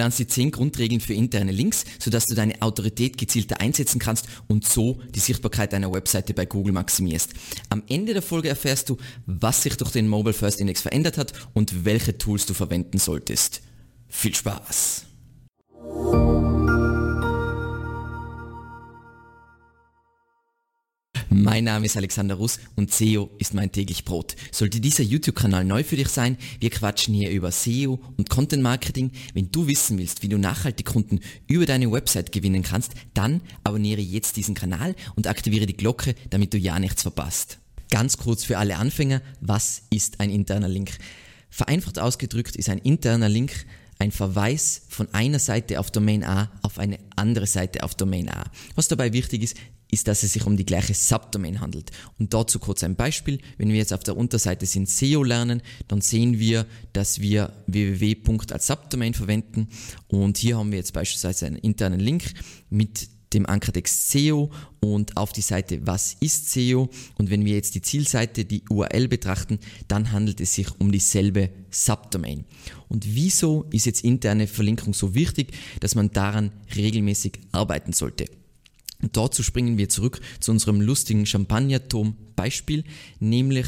lernst die 10 Grundregeln für interne Links, sodass du deine Autorität gezielter einsetzen kannst und so die Sichtbarkeit deiner Webseite bei Google maximierst. Am Ende der Folge erfährst du, was sich durch den Mobile First Index verändert hat und welche Tools du verwenden solltest. Viel Spaß! Mein Name ist Alexander Russ und SEO ist mein täglich Brot. Sollte dieser YouTube-Kanal neu für dich sein, wir quatschen hier über SEO und Content Marketing. Wenn du wissen willst, wie du nachhaltig Kunden über deine Website gewinnen kannst, dann abonniere jetzt diesen Kanal und aktiviere die Glocke, damit du ja nichts verpasst. Ganz kurz für alle Anfänger, was ist ein interner Link? Vereinfacht ausgedrückt ist ein interner Link ein Verweis von einer Seite auf Domain A auf eine andere Seite auf Domain A. Was dabei wichtig ist, ist, dass es sich um die gleiche Subdomain handelt. Und dazu kurz ein Beispiel. Wenn wir jetzt auf der Unterseite sind SEO lernen, dann sehen wir, dass wir www. als Subdomain verwenden. Und hier haben wir jetzt beispielsweise einen internen Link mit dem Ankertext SEO und auf die Seite Was ist SEO? Und wenn wir jetzt die Zielseite, die URL betrachten, dann handelt es sich um dieselbe Subdomain. Und wieso ist jetzt interne Verlinkung so wichtig, dass man daran regelmäßig arbeiten sollte? Und dazu springen wir zurück zu unserem lustigen Champagnerturm-Beispiel, nämlich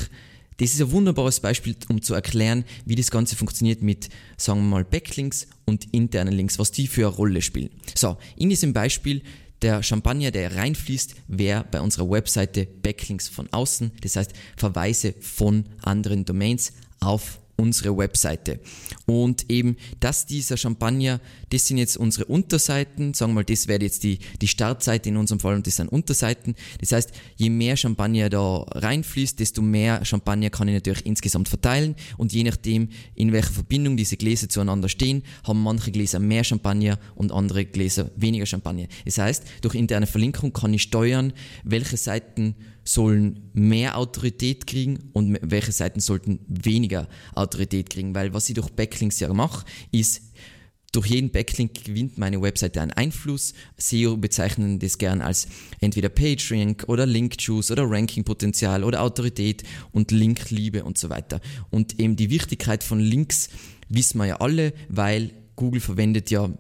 das ist ein wunderbares Beispiel, um zu erklären, wie das Ganze funktioniert mit, sagen wir mal, Backlinks und internen Links, was die für eine Rolle spielen. So, in diesem Beispiel, der Champagner, der reinfließt, wäre bei unserer Webseite Backlinks von außen, das heißt Verweise von anderen Domains auf unsere Webseite. Und eben, dass dieser Champagner, das sind jetzt unsere Unterseiten, sagen wir mal, das wäre jetzt die, die Startseite in unserem Fall und das sind Unterseiten. Das heißt, je mehr Champagner da reinfließt, desto mehr Champagner kann ich natürlich insgesamt verteilen und je nachdem, in welcher Verbindung diese Gläser zueinander stehen, haben manche Gläser mehr Champagner und andere Gläser weniger Champagner. Das heißt, durch interne Verlinkung kann ich steuern, welche Seiten sollen mehr Autorität kriegen und welche Seiten sollten weniger Autorität kriegen. Weil was ich durch Backlinks ja mache, ist, durch jeden Backlink gewinnt meine Webseite einen Einfluss. SEO bezeichnen das gern als entweder PageRank oder Link-Juice oder Ranking-Potenzial oder Autorität und Linkliebe und so weiter. Und eben die Wichtigkeit von Links wissen wir ja alle, weil Google verwendet ja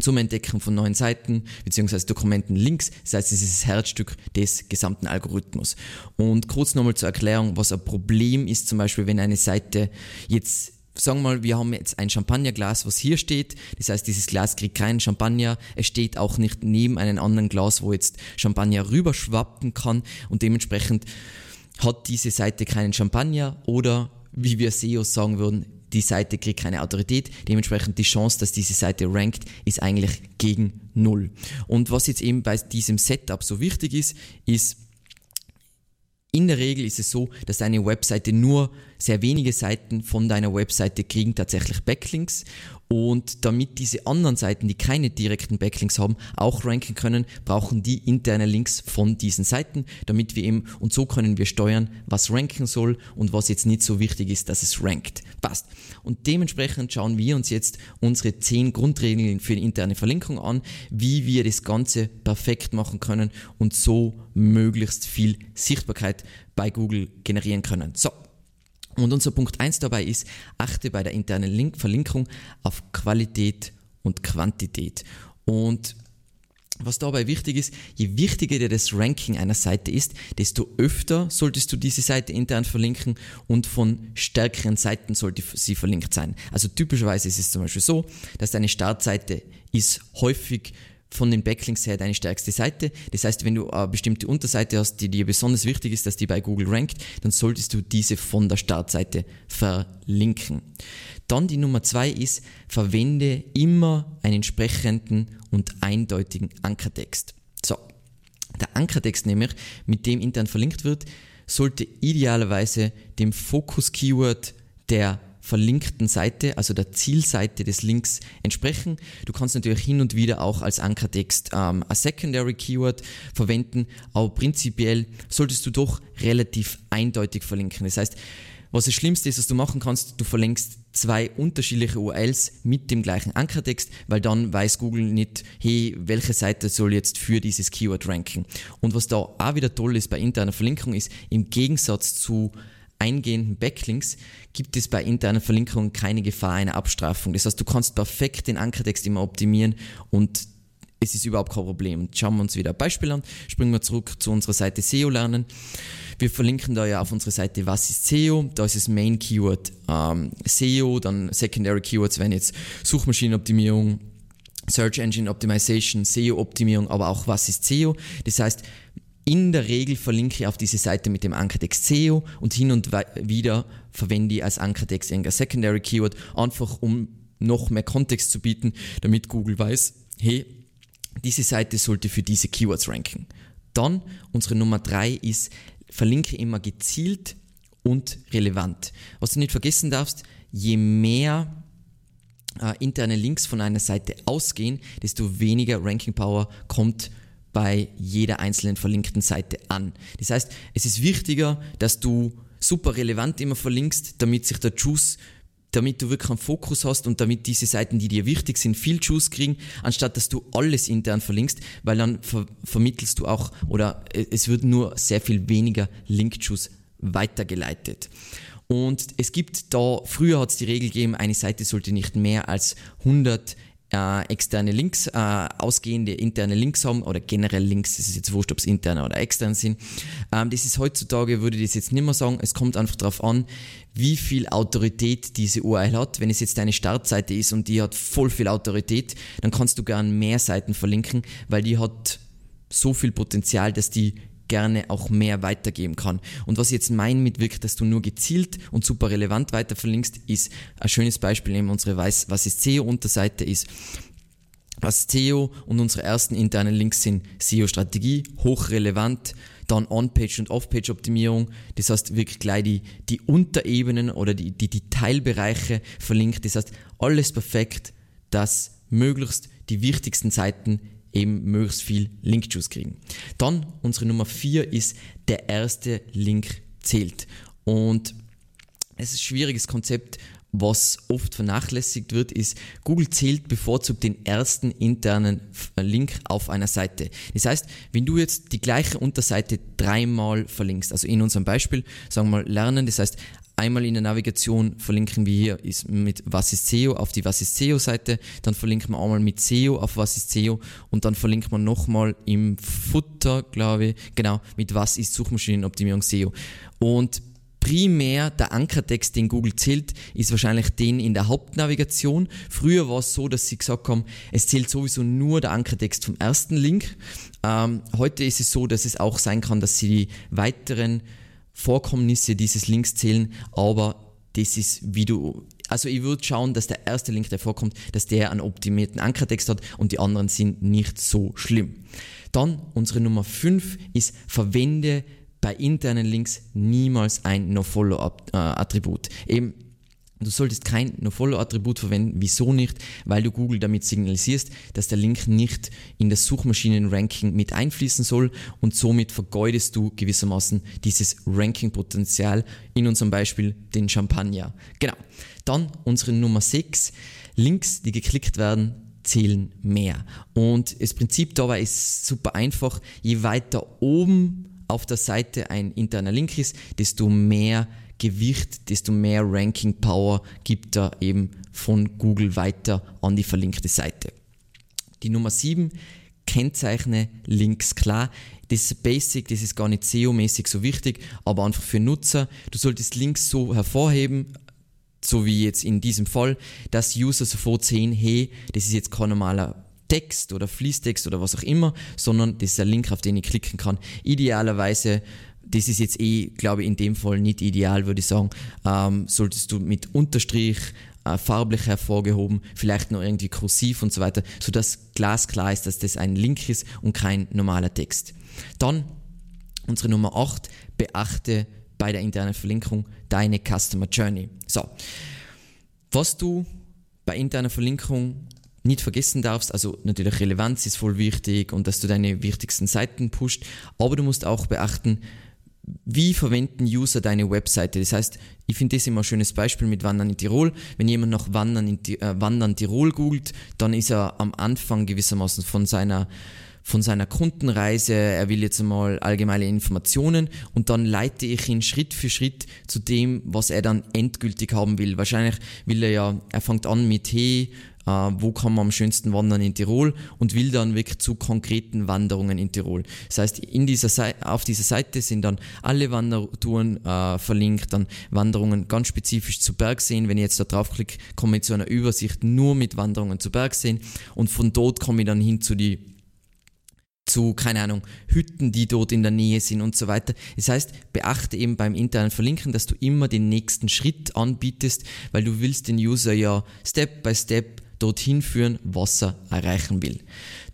zum Entdecken von neuen Seiten bzw. Dokumenten Links. Das heißt, es ist das Herzstück des gesamten Algorithmus. Und kurz nochmal zur Erklärung, was ein Problem ist, zum Beispiel, wenn eine Seite jetzt sagen wir mal, wir haben jetzt ein Champagnerglas, was hier steht. Das heißt, dieses Glas kriegt keinen Champagner. Es steht auch nicht neben einem anderen Glas, wo jetzt Champagner rüberschwappen kann. Und dementsprechend hat diese Seite keinen Champagner oder, wie wir SEOs sagen würden, die Seite kriegt keine Autorität, dementsprechend die Chance, dass diese Seite rankt, ist eigentlich gegen null. Und was jetzt eben bei diesem Setup so wichtig ist, ist, in der Regel ist es so, dass deine Webseite nur sehr wenige Seiten von deiner Webseite kriegen tatsächlich Backlinks und damit diese anderen Seiten, die keine direkten Backlinks haben, auch ranken können, brauchen die interne Links von diesen Seiten, damit wir eben, und so können wir steuern, was ranken soll und was jetzt nicht so wichtig ist, dass es rankt. Passt. Und dementsprechend schauen wir uns jetzt unsere 10 Grundregeln für die interne Verlinkung an, wie wir das Ganze perfekt machen können und so möglichst viel Sichtbarkeit bei Google generieren können. So, und unser Punkt 1 dabei ist, achte bei der internen Link Verlinkung auf Qualität und Quantität. Und was dabei wichtig ist, je wichtiger dir das Ranking einer Seite ist, desto öfter solltest du diese Seite intern verlinken und von stärkeren Seiten sollte sie verlinkt sein. Also typischerweise ist es zum Beispiel so, dass deine Startseite ist häufig von den Backlinks her deine stärkste Seite. Das heißt, wenn du eine bestimmte Unterseite hast, die dir besonders wichtig ist, dass die bei Google rankt, dann solltest du diese von der Startseite verlinken. Dann die Nummer zwei ist, verwende immer einen entsprechenden und eindeutigen Ankertext. So, der Ankertext nämlich, mit dem intern verlinkt wird, sollte idealerweise dem Fokus-Keyword der verlinkten Seite, also der Zielseite des Links entsprechen. Du kannst natürlich hin und wieder auch als Ankertext ähm, ein Secondary Keyword verwenden, aber prinzipiell solltest du doch relativ eindeutig verlinken. Das heißt, was das Schlimmste ist, was du machen kannst, du verlinkst zwei unterschiedliche URLs mit dem gleichen Ankertext, weil dann weiß Google nicht, hey, welche Seite soll jetzt für dieses Keyword ranken. Und was da auch wieder toll ist bei interner Verlinkung ist, im Gegensatz zu eingehenden Backlinks gibt es bei internen Verlinkungen keine Gefahr einer Abstrafung. Das heißt, du kannst perfekt den Ankertext immer optimieren und es ist überhaupt kein Problem. schauen wir uns wieder ein Beispiel an. Springen wir zurück zu unserer Seite SEO lernen. Wir verlinken da ja auf unserer Seite, was ist SEO? Da ist das Main Keyword ähm, SEO, dann Secondary Keywords wären jetzt Suchmaschinenoptimierung, Search Engine Optimization, SEO-Optimierung, aber auch was ist SEO. Das heißt, in der Regel verlinke ich auf diese Seite mit dem Ankertext SEO und hin und wieder verwende ich als Ankertext irgendein Secondary Keyword, einfach um noch mehr Kontext zu bieten, damit Google weiß, hey, diese Seite sollte für diese Keywords ranken. Dann unsere Nummer drei ist, verlinke immer gezielt und relevant. Was du nicht vergessen darfst, je mehr äh, interne Links von einer Seite ausgehen, desto weniger Ranking Power kommt bei jeder einzelnen verlinkten Seite an. Das heißt, es ist wichtiger, dass du super relevant immer verlinkst, damit sich der Juice damit du wirklich einen Fokus hast und damit diese Seiten, die dir wichtig sind, viel Juice kriegen, anstatt dass du alles intern verlinkst, weil dann ver vermittelst du auch oder es wird nur sehr viel weniger Link-Juice weitergeleitet. Und es gibt da, früher hat es die Regel gegeben, eine Seite sollte nicht mehr als 100 äh, externe Links, äh, ausgehende interne Links haben oder generell Links, das ist jetzt wurscht, ob es interne oder extern sind. Ähm, das ist heutzutage, würde ich das jetzt nicht mehr sagen, es kommt einfach darauf an, wie viel Autorität diese URL hat. Wenn es jetzt deine Startseite ist und die hat voll viel Autorität, dann kannst du gern mehr Seiten verlinken, weil die hat so viel Potenzial, dass die gerne auch mehr weitergeben kann. Und was ich jetzt meine mit wirklich, dass du nur gezielt und super relevant weiter verlinkst, ist ein schönes Beispiel eben unsere Weiß, was ist SEO-Unterseite ist. Was SEO und unsere ersten internen Links sind SEO-Strategie, hochrelevant, dann On-Page und Off-Page-Optimierung, das heißt wirklich gleich die, die Unterebenen oder die, die, die Teilbereiche verlinkt, das heißt alles perfekt, dass möglichst die wichtigsten Seiten eben möglichst viel Link-Juice kriegen. Dann unsere Nummer vier ist, der erste Link zählt. Und es ist ein schwieriges Konzept, was oft vernachlässigt wird, ist, Google zählt bevorzugt den ersten internen Link auf einer Seite. Das heißt, wenn du jetzt die gleiche Unterseite dreimal verlinkst, also in unserem Beispiel, sagen wir mal lernen, das heißt, Einmal in der Navigation verlinken wir hier ist mit Was ist SEO auf die Was ist SEO Seite, dann verlinken wir einmal mit SEO auf Was ist SEO und dann verlinkt man nochmal im Futter, glaube ich, genau, mit Was ist Suchmaschinenoptimierung SEO. Und primär der Ankertext, den Google zählt, ist wahrscheinlich den in der Hauptnavigation. Früher war es so, dass sie gesagt haben, es zählt sowieso nur der Ankertext vom ersten Link. Ähm, heute ist es so, dass es auch sein kann, dass sie die weiteren Vorkommnisse dieses Links zählen, aber das ist, wie du, also ich würde schauen, dass der erste Link, der vorkommt, dass der einen optimierten Ankertext hat und die anderen sind nicht so schlimm. Dann unsere Nummer 5 ist, verwende bei internen Links niemals ein NoFollow-Attribut. Eben, Du solltest kein NoFollow-Attribut verwenden. Wieso nicht? Weil du Google damit signalisierst, dass der Link nicht in das Suchmaschinen-Ranking mit einfließen soll und somit vergeudest du gewissermaßen dieses Ranking-Potenzial, in unserem Beispiel den Champagner. Genau. Dann unsere Nummer 6. Links, die geklickt werden, zählen mehr. Und das Prinzip dabei ist super einfach. Je weiter oben auf der Seite ein interner Link ist, desto mehr Gewicht, desto mehr Ranking Power gibt er eben von Google weiter an die verlinkte Seite. Die Nummer 7, kennzeichne Links klar. Das ist basic, das ist gar nicht SEO-mäßig so wichtig, aber einfach für Nutzer. Du solltest Links so hervorheben, so wie jetzt in diesem Fall, dass User sofort sehen, hey, das ist jetzt kein normaler Text oder Fließtext oder was auch immer, sondern das ist ein Link, auf den ich klicken kann. Idealerweise das ist jetzt eh, glaube ich, in dem Fall nicht ideal, würde ich sagen. Ähm, solltest du mit Unterstrich äh, farblich hervorgehoben, vielleicht noch irgendwie kursiv und so weiter, sodass glasklar ist, dass das ein Link ist und kein normaler Text. Dann unsere Nummer 8, beachte bei der internen Verlinkung deine Customer Journey. So, was du bei interner Verlinkung nicht vergessen darfst, also natürlich Relevanz ist voll wichtig und dass du deine wichtigsten Seiten pusht, aber du musst auch beachten, wie verwenden User deine Webseite? Das heißt, ich finde das immer ein schönes Beispiel mit Wandern in Tirol. Wenn jemand nach Wandern in äh, Wandern Tirol googelt, dann ist er am Anfang gewissermaßen von seiner von seiner Kundenreise, er will jetzt einmal allgemeine Informationen und dann leite ich ihn Schritt für Schritt zu dem, was er dann endgültig haben will. Wahrscheinlich will er ja, er fängt an mit, hey, äh, wo kann man am schönsten wandern in Tirol und will dann wirklich zu konkreten Wanderungen in Tirol. Das heißt, in dieser Seite, auf dieser Seite sind dann alle Wandertouren äh, verlinkt, dann Wanderungen ganz spezifisch zu Bergseen. Wenn ich jetzt da draufklicke, komme ich zu einer Übersicht nur mit Wanderungen zu Bergseen und von dort komme ich dann hin zu die zu, keine Ahnung, Hütten, die dort in der Nähe sind und so weiter. Das heißt, beachte eben beim internen Verlinken, dass du immer den nächsten Schritt anbietest, weil du willst den User ja Step by Step dorthin führen, was er erreichen will.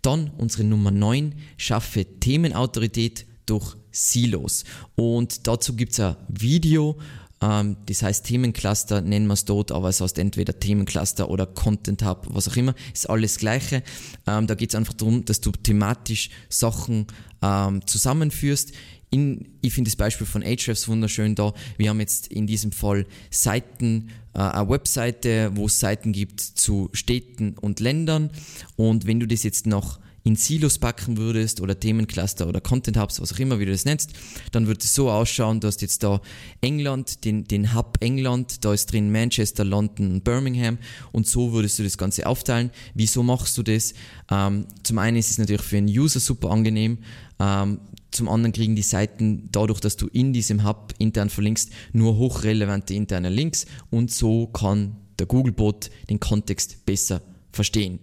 Dann unsere Nummer 9, schaffe Themenautorität durch Silos. Und dazu gibt es ein Video, ähm, das heißt Themencluster nennen wir es dort, aber es heißt entweder Themencluster oder Content Hub, was auch immer, ist alles gleiche. Ähm, da geht es einfach darum, dass du thematisch Sachen ähm, zusammenführst. In, ich finde das Beispiel von Ahrefs wunderschön da. Wir haben jetzt in diesem Fall Seiten, eine Webseite, wo es Seiten gibt zu Städten und Ländern. Und wenn du das jetzt noch in Silos packen würdest oder Themencluster oder Content Hubs, was auch immer, wie du das nennst, dann würde es so ausschauen, du jetzt da England, den, den Hub England, da ist drin Manchester, London und Birmingham und so würdest du das Ganze aufteilen. Wieso machst du das? Ähm, zum einen ist es natürlich für einen User super angenehm, ähm, zum anderen kriegen die Seiten dadurch, dass du in diesem Hub intern verlinkst, nur hochrelevante interne Links und so kann der Googlebot den Kontext besser verstehen.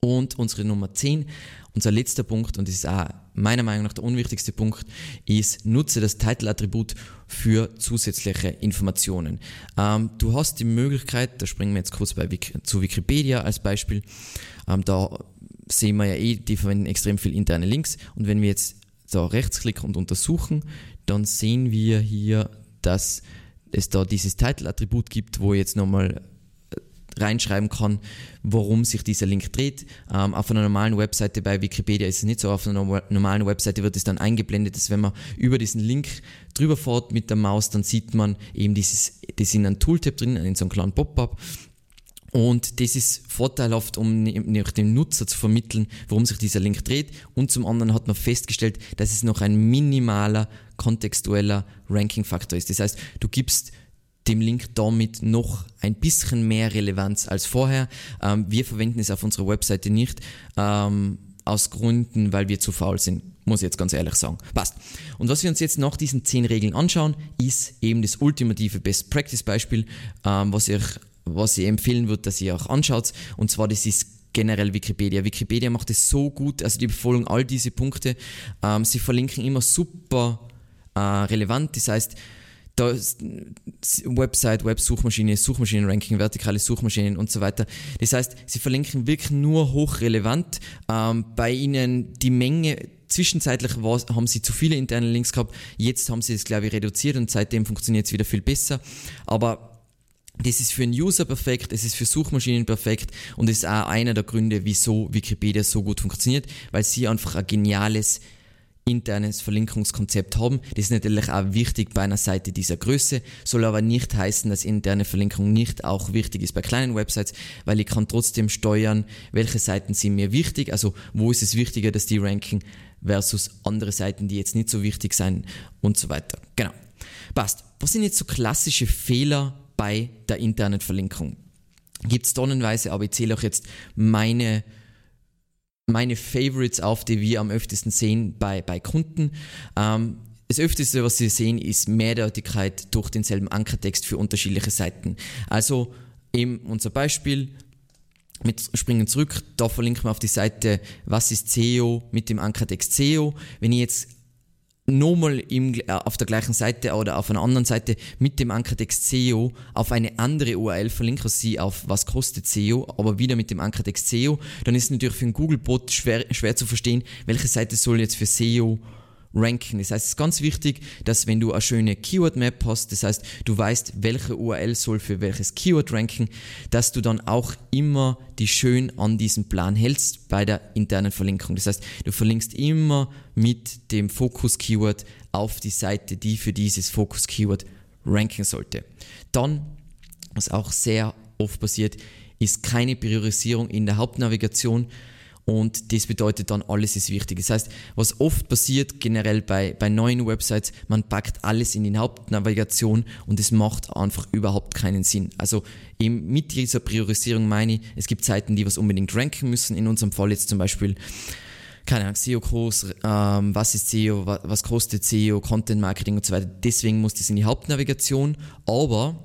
Und unsere Nummer 10, unser letzter Punkt, und das ist auch meiner Meinung nach der unwichtigste Punkt, ist, nutze das Title-Attribut für zusätzliche Informationen. Ähm, du hast die Möglichkeit, da springen wir jetzt kurz bei zu Wikipedia als Beispiel, ähm, da sehen wir ja eh, die verwenden extrem viel interne Links und wenn wir jetzt da rechtsklicken und untersuchen, dann sehen wir hier, dass es da dieses Title-Attribut gibt, wo jetzt nochmal reinschreiben kann, worum sich dieser Link dreht. Ähm, auf einer normalen Webseite bei Wikipedia ist es nicht so. Auf einer normalen Webseite wird es dann eingeblendet, dass wenn man über diesen Link drüber fährt mit der Maus, dann sieht man eben dieses, das in einem Tooltip drin, in so einem kleinen Pop-up. Und das ist vorteilhaft, um ne-, dem Nutzer zu vermitteln, worum sich dieser Link dreht. Und zum anderen hat man festgestellt, dass es noch ein minimaler kontextueller Ranking-Faktor ist. Das heißt, du gibst dem Link damit noch ein bisschen mehr Relevanz als vorher. Ähm, wir verwenden es auf unserer Webseite nicht, ähm, aus Gründen, weil wir zu faul sind. Muss ich jetzt ganz ehrlich sagen. Passt. Und was wir uns jetzt nach diesen zehn Regeln anschauen, ist eben das ultimative Best Practice Beispiel, ähm, was ich, was ich empfehlen würde, dass ihr auch anschaut. Und zwar, das ist generell Wikipedia. Wikipedia macht es so gut, also die befolgen all diese Punkte. Ähm, sie verlinken immer super äh, relevant. Das heißt, da Website, Web-Suchmaschine, Suchmaschinenranking, vertikale Suchmaschinen und so weiter. Das heißt, sie verlinken wirklich nur hochrelevant. Ähm, bei ihnen die Menge, zwischenzeitlich war, haben sie zu viele interne Links gehabt, jetzt haben sie es, glaube ich, reduziert und seitdem funktioniert es wieder viel besser. Aber das ist für einen User perfekt, es ist für Suchmaschinen perfekt und ist auch einer der Gründe, wieso Wikipedia so gut funktioniert, weil sie einfach ein geniales internes Verlinkungskonzept haben. Das ist natürlich auch wichtig bei einer Seite dieser Größe, soll aber nicht heißen, dass interne Verlinkung nicht auch wichtig ist bei kleinen Websites, weil ich kann trotzdem steuern, welche Seiten sind mir wichtig, also wo ist es wichtiger, dass die ranken versus andere Seiten, die jetzt nicht so wichtig sind und so weiter. Genau. Passt. Was sind jetzt so klassische Fehler bei der internen Verlinkung? Gibt es tonnenweise, aber ich zähle auch jetzt meine meine Favorites auf, die wir am öftesten sehen bei, bei Kunden. Ähm, das öfteste, was Sie sehen, ist Mehrdeutigkeit durch denselben Ankertext für unterschiedliche Seiten. Also eben unser Beispiel, mit springen zurück, da verlinken wir auf die Seite, was ist SEO mit dem Ankertext SEO. Wenn ich jetzt nochmal im, äh, auf der gleichen Seite oder auf einer anderen Seite mit dem Ankertext SEO auf eine andere URL verlinke, also sie auf was kostet SEO, aber wieder mit dem Ankertext SEO, dann ist natürlich für einen Google-Bot schwer, schwer zu verstehen, welche Seite soll jetzt für SEO ranken. Das heißt, es ist ganz wichtig, dass wenn du eine schöne Keyword-Map hast, das heißt, du weißt, welche URL soll für welches Keyword ranken, dass du dann auch immer die schön an diesem Plan hältst bei der internen Verlinkung. Das heißt, du verlinkst immer mit dem Fokus-Keyword auf die Seite, die für dieses Fokus-Keyword ranken sollte. Dann, was auch sehr oft passiert, ist keine Priorisierung in der Hauptnavigation und das bedeutet dann, alles ist wichtig. Das heißt, was oft passiert generell bei, bei neuen Websites, man packt alles in die Hauptnavigation und es macht einfach überhaupt keinen Sinn. Also eben mit dieser Priorisierung meine ich, es gibt Seiten, die was unbedingt ranken müssen. In unserem Fall jetzt zum Beispiel keine Ahnung, SEO groß, ähm, was ist SEO, was, was kostet SEO, Content Marketing und so weiter. Deswegen muss das in die Hauptnavigation, aber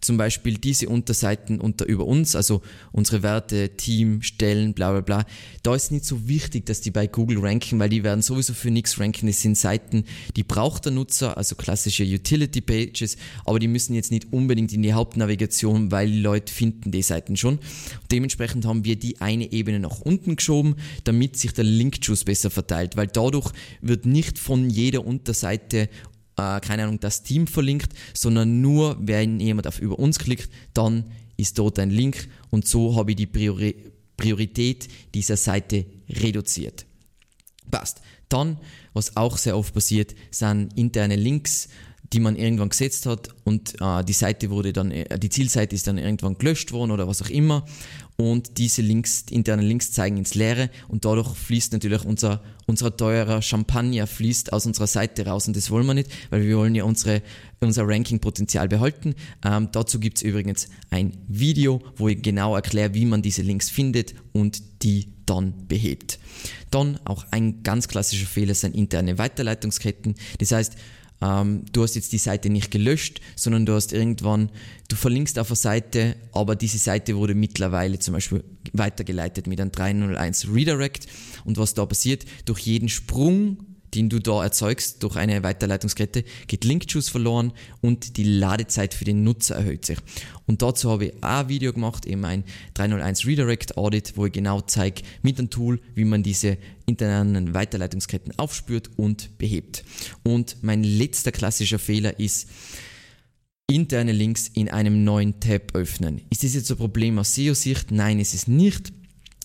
zum Beispiel diese Unterseiten unter über uns, also unsere Werte, Team, Stellen, bla bla bla, da ist nicht so wichtig, dass die bei Google ranken, weil die werden sowieso für nichts ranken. Das sind Seiten, die braucht der Nutzer, also klassische Utility Pages, aber die müssen jetzt nicht unbedingt in die Hauptnavigation, weil die Leute finden die Seiten schon. Dementsprechend haben wir die eine Ebene nach unten geschoben, damit sich der Link-Juice besser verteilt, weil dadurch wird nicht von jeder Unterseite äh, keine Ahnung, das Team verlinkt, sondern nur, wenn jemand auf über uns klickt, dann ist dort ein Link und so habe ich die Priori Priorität dieser Seite reduziert. Passt. Dann, was auch sehr oft passiert, sind interne Links, die man irgendwann gesetzt hat und äh, die Seite wurde dann, äh, die Zielseite ist dann irgendwann gelöscht worden oder was auch immer und diese Links, internen Links zeigen ins Leere und dadurch fließt natürlich unser, unser teurer Champagner fließt aus unserer Seite raus und das wollen wir nicht, weil wir wollen ja unsere, unser Ranking-Potenzial behalten. Ähm, dazu gibt es übrigens ein Video, wo ich genau erkläre, wie man diese Links findet und die dann behebt. Dann auch ein ganz klassischer Fehler sind interne Weiterleitungsketten. Das heißt, ähm, du hast jetzt die Seite nicht gelöscht, sondern du hast irgendwann, du verlinkst auf eine Seite, aber diese Seite wurde mittlerweile zum Beispiel weitergeleitet mit einem 301 Redirect. Und was da passiert, durch jeden Sprung den du da erzeugst durch eine Weiterleitungskette, geht Link-Juice verloren und die Ladezeit für den Nutzer erhöht sich. Und dazu habe ich auch ein Video gemacht, eben ein 301 Redirect Audit, wo ich genau zeige mit einem Tool, wie man diese internen Weiterleitungsketten aufspürt und behebt. Und mein letzter klassischer Fehler ist, interne Links in einem neuen Tab öffnen. Ist das jetzt ein Problem aus SEO-Sicht? Nein, ist es nicht.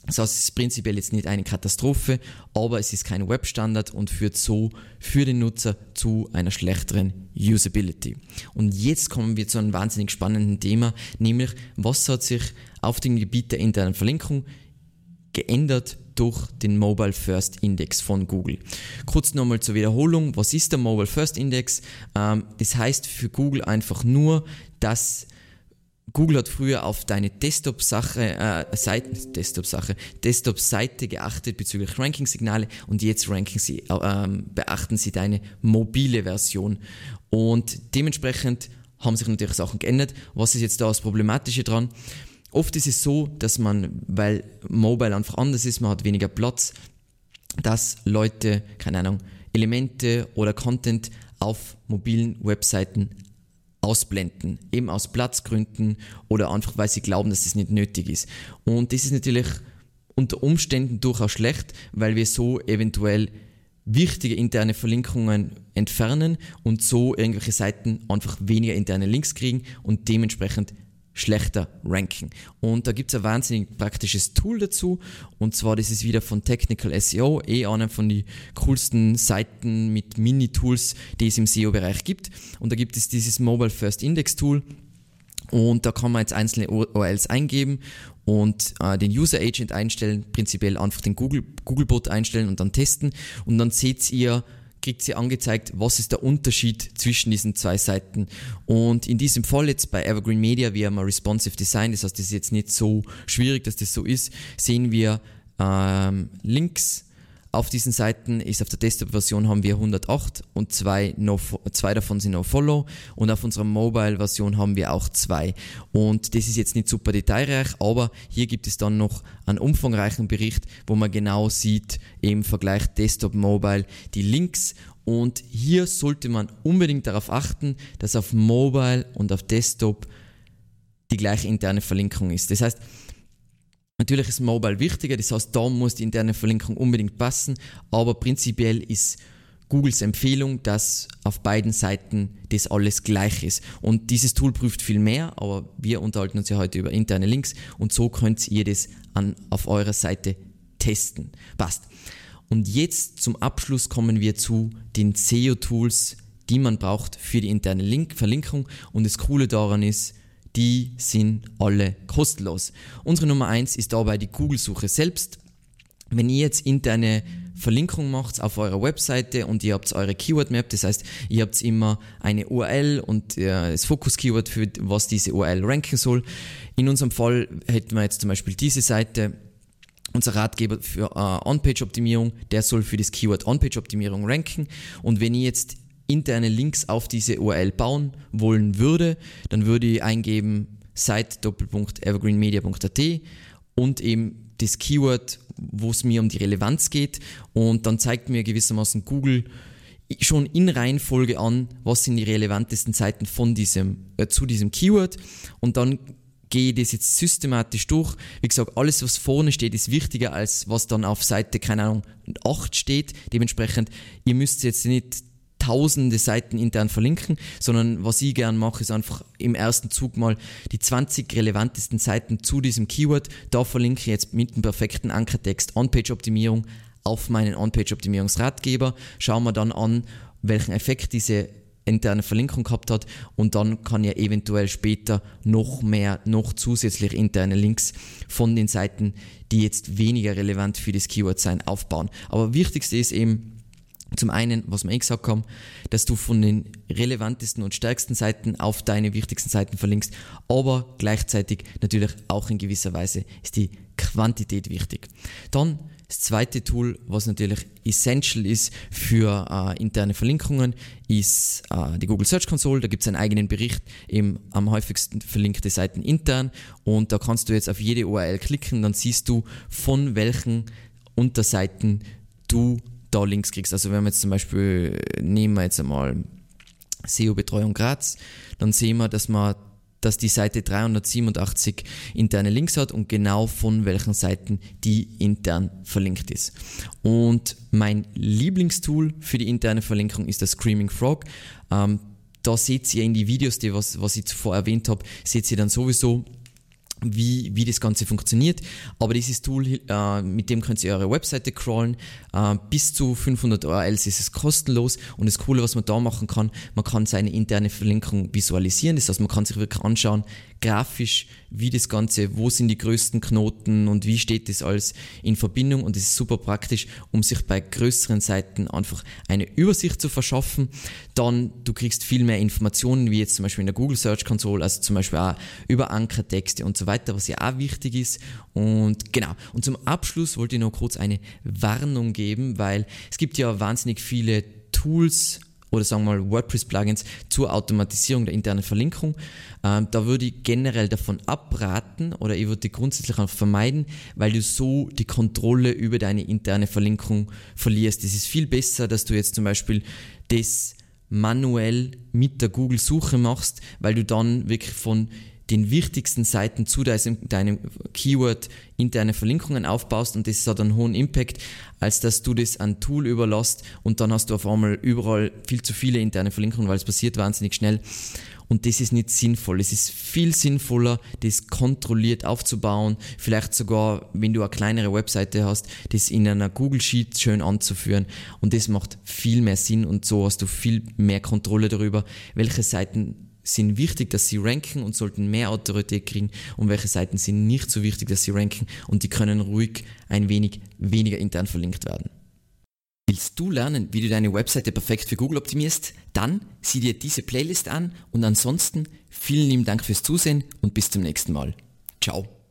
Das heißt, es ist prinzipiell jetzt nicht eine Katastrophe, aber es ist kein Webstandard und führt so für den Nutzer zu einer schlechteren Usability. Und jetzt kommen wir zu einem wahnsinnig spannenden Thema, nämlich was hat sich auf dem Gebiet der internen Verlinkung geändert durch den Mobile First Index von Google. Kurz nochmal zur Wiederholung, was ist der Mobile First Index? Ähm, das heißt für Google einfach nur, dass Google hat früher auf deine Desktop-Sache, äh, Seite, Desktop-Sache, Desktop-Seite geachtet bezüglich Ranking-Signale und jetzt ranken sie, äh, beachten sie deine mobile Version. Und dementsprechend haben sich natürlich Sachen geändert. Was ist jetzt da das Problematische dran? Oft ist es so, dass man, weil Mobile einfach anders ist, man hat weniger Platz, dass Leute, keine Ahnung, Elemente oder Content auf mobilen Webseiten ausblenden, eben aus Platzgründen oder einfach weil sie glauben, dass das nicht nötig ist. Und das ist natürlich unter Umständen durchaus schlecht, weil wir so eventuell wichtige interne Verlinkungen entfernen und so irgendwelche Seiten einfach weniger interne Links kriegen und dementsprechend schlechter ranken. Und da gibt es ein wahnsinnig praktisches Tool dazu. Und zwar, das ist wieder von Technical SEO, eh einer von den coolsten Seiten mit Mini-Tools, die es im SEO-Bereich gibt. Und da gibt es dieses Mobile First Index Tool. Und da kann man jetzt einzelne URLs eingeben und äh, den User Agent einstellen, prinzipiell einfach den Google, Googlebot einstellen und dann testen. Und dann seht ihr, kriegt sie angezeigt, was ist der Unterschied zwischen diesen zwei Seiten. Und in diesem Fall jetzt bei Evergreen Media, wir haben ein Responsive Design, das heißt, das ist jetzt nicht so schwierig, dass das so ist, sehen wir ähm, Links auf diesen Seiten ist auf der Desktop-Version haben wir 108 und zwei, no, zwei davon sind No-Follow und auf unserer Mobile-Version haben wir auch zwei. Und das ist jetzt nicht super detailreich, aber hier gibt es dann noch einen umfangreichen Bericht, wo man genau sieht, im Vergleich Desktop-Mobile, die Links und hier sollte man unbedingt darauf achten, dass auf Mobile und auf Desktop die gleiche interne Verlinkung ist. Das heißt, Natürlich ist Mobile wichtiger, das heißt, da muss die interne Verlinkung unbedingt passen, aber prinzipiell ist Googles Empfehlung, dass auf beiden Seiten das alles gleich ist. Und dieses Tool prüft viel mehr, aber wir unterhalten uns ja heute über interne Links und so könnt ihr das an, auf eurer Seite testen. Passt. Und jetzt zum Abschluss kommen wir zu den SEO-Tools, die man braucht für die interne Link Verlinkung. Und das Coole daran ist, die sind alle kostenlos. Unsere Nummer eins ist dabei die Google-Suche selbst. wenn ihr jetzt interne Verlinkung macht auf eurer Webseite und ihr habt eure Keyword Map, das heißt, ihr habt immer eine URL und äh, das Fokus Keyword für was diese URL ranken soll. In unserem Fall hätten wir jetzt zum Beispiel diese Seite unser Ratgeber für äh, On-Page-Optimierung, der soll für das Keyword On-Page-Optimierung ranken. Und wenn ich jetzt interne Links auf diese URL bauen wollen würde, dann würde ich eingeben site.evergreenmedia.at und eben das Keyword, wo es mir um die Relevanz geht und dann zeigt mir gewissermaßen Google schon in Reihenfolge an, was sind die relevantesten Seiten von diesem, äh, zu diesem Keyword und dann gehe das jetzt systematisch durch. Wie gesagt, alles, was vorne steht, ist wichtiger als was dann auf Seite, keine Ahnung, 8 steht. Dementsprechend, ihr müsst jetzt nicht tausende Seiten intern verlinken, sondern was ich gern mache, ist einfach im ersten Zug mal die 20 relevantesten Seiten zu diesem Keyword. Da verlinke ich jetzt mit dem perfekten Ankertext On-Page-Optimierung auf meinen On-Page-Optimierungsratgeber. Schauen wir dann an, welchen Effekt diese interne Verlinkung gehabt hat und dann kann ja eventuell später noch mehr, noch zusätzlich interne Links von den Seiten, die jetzt weniger relevant für das Keyword sein, aufbauen. Aber wichtigste ist eben, zum einen, was wir eh gesagt haben, dass du von den relevantesten und stärksten Seiten auf deine wichtigsten Seiten verlinkst, aber gleichzeitig natürlich auch in gewisser Weise ist die Quantität wichtig. Dann das zweite Tool, was natürlich essential ist für äh, interne Verlinkungen, ist äh, die Google Search Console. Da gibt es einen eigenen Bericht, eben am häufigsten verlinkte Seiten intern. Und da kannst du jetzt auf jede URL klicken, dann siehst du, von welchen Unterseiten du da Links kriegst. Also wenn wir jetzt zum Beispiel, nehmen wir jetzt einmal SEO-Betreuung Graz, dann sehen wir, dass man dass die Seite 387 interne Links hat und genau von welchen Seiten die intern verlinkt ist. Und mein Lieblingstool für die interne Verlinkung ist das Screaming Frog. Ähm, da seht ihr in die Videos, die was, was ich zuvor erwähnt habe, seht ihr dann sowieso wie, wie das Ganze funktioniert. Aber dieses Tool, äh, mit dem könnt ihr eure Webseite crawlen. Äh, bis zu 500 URLs ist es kostenlos. Und das Coole, was man da machen kann, man kann seine interne Verlinkung visualisieren. Das heißt, man kann sich wirklich anschauen, grafisch, wie das Ganze, wo sind die größten Knoten und wie steht das alles in Verbindung. Und das ist super praktisch, um sich bei größeren Seiten einfach eine Übersicht zu verschaffen. Dann, du kriegst viel mehr Informationen, wie jetzt zum Beispiel in der Google Search Console, also zum Beispiel auch über Ankertexte und so weiter, was ja auch wichtig ist. Und genau. Und zum Abschluss wollte ich noch kurz eine Warnung geben, weil es gibt ja wahnsinnig viele Tools, oder sagen wir mal WordPress-Plugins zur Automatisierung der internen Verlinkung. Ähm, da würde ich generell davon abraten oder ich würde die grundsätzlich auch vermeiden, weil du so die Kontrolle über deine interne Verlinkung verlierst. Es ist viel besser, dass du jetzt zum Beispiel das manuell mit der Google-Suche machst, weil du dann wirklich von den wichtigsten Seiten zu deinem, Keyword interne Verlinkungen aufbaust und das hat einen hohen Impact, als dass du das an Tool überlässt und dann hast du auf einmal überall viel zu viele interne Verlinkungen, weil es passiert wahnsinnig schnell. Und das ist nicht sinnvoll. Es ist viel sinnvoller, das kontrolliert aufzubauen. Vielleicht sogar, wenn du eine kleinere Webseite hast, das in einer Google Sheet schön anzuführen. Und das macht viel mehr Sinn und so hast du viel mehr Kontrolle darüber, welche Seiten sind wichtig, dass sie ranken und sollten mehr Autorität kriegen und welche Seiten sind nicht so wichtig, dass sie ranken und die können ruhig ein wenig weniger intern verlinkt werden. Willst du lernen, wie du deine Webseite perfekt für Google optimierst? Dann sieh dir diese Playlist an und ansonsten vielen lieben Dank fürs Zusehen und bis zum nächsten Mal. Ciao.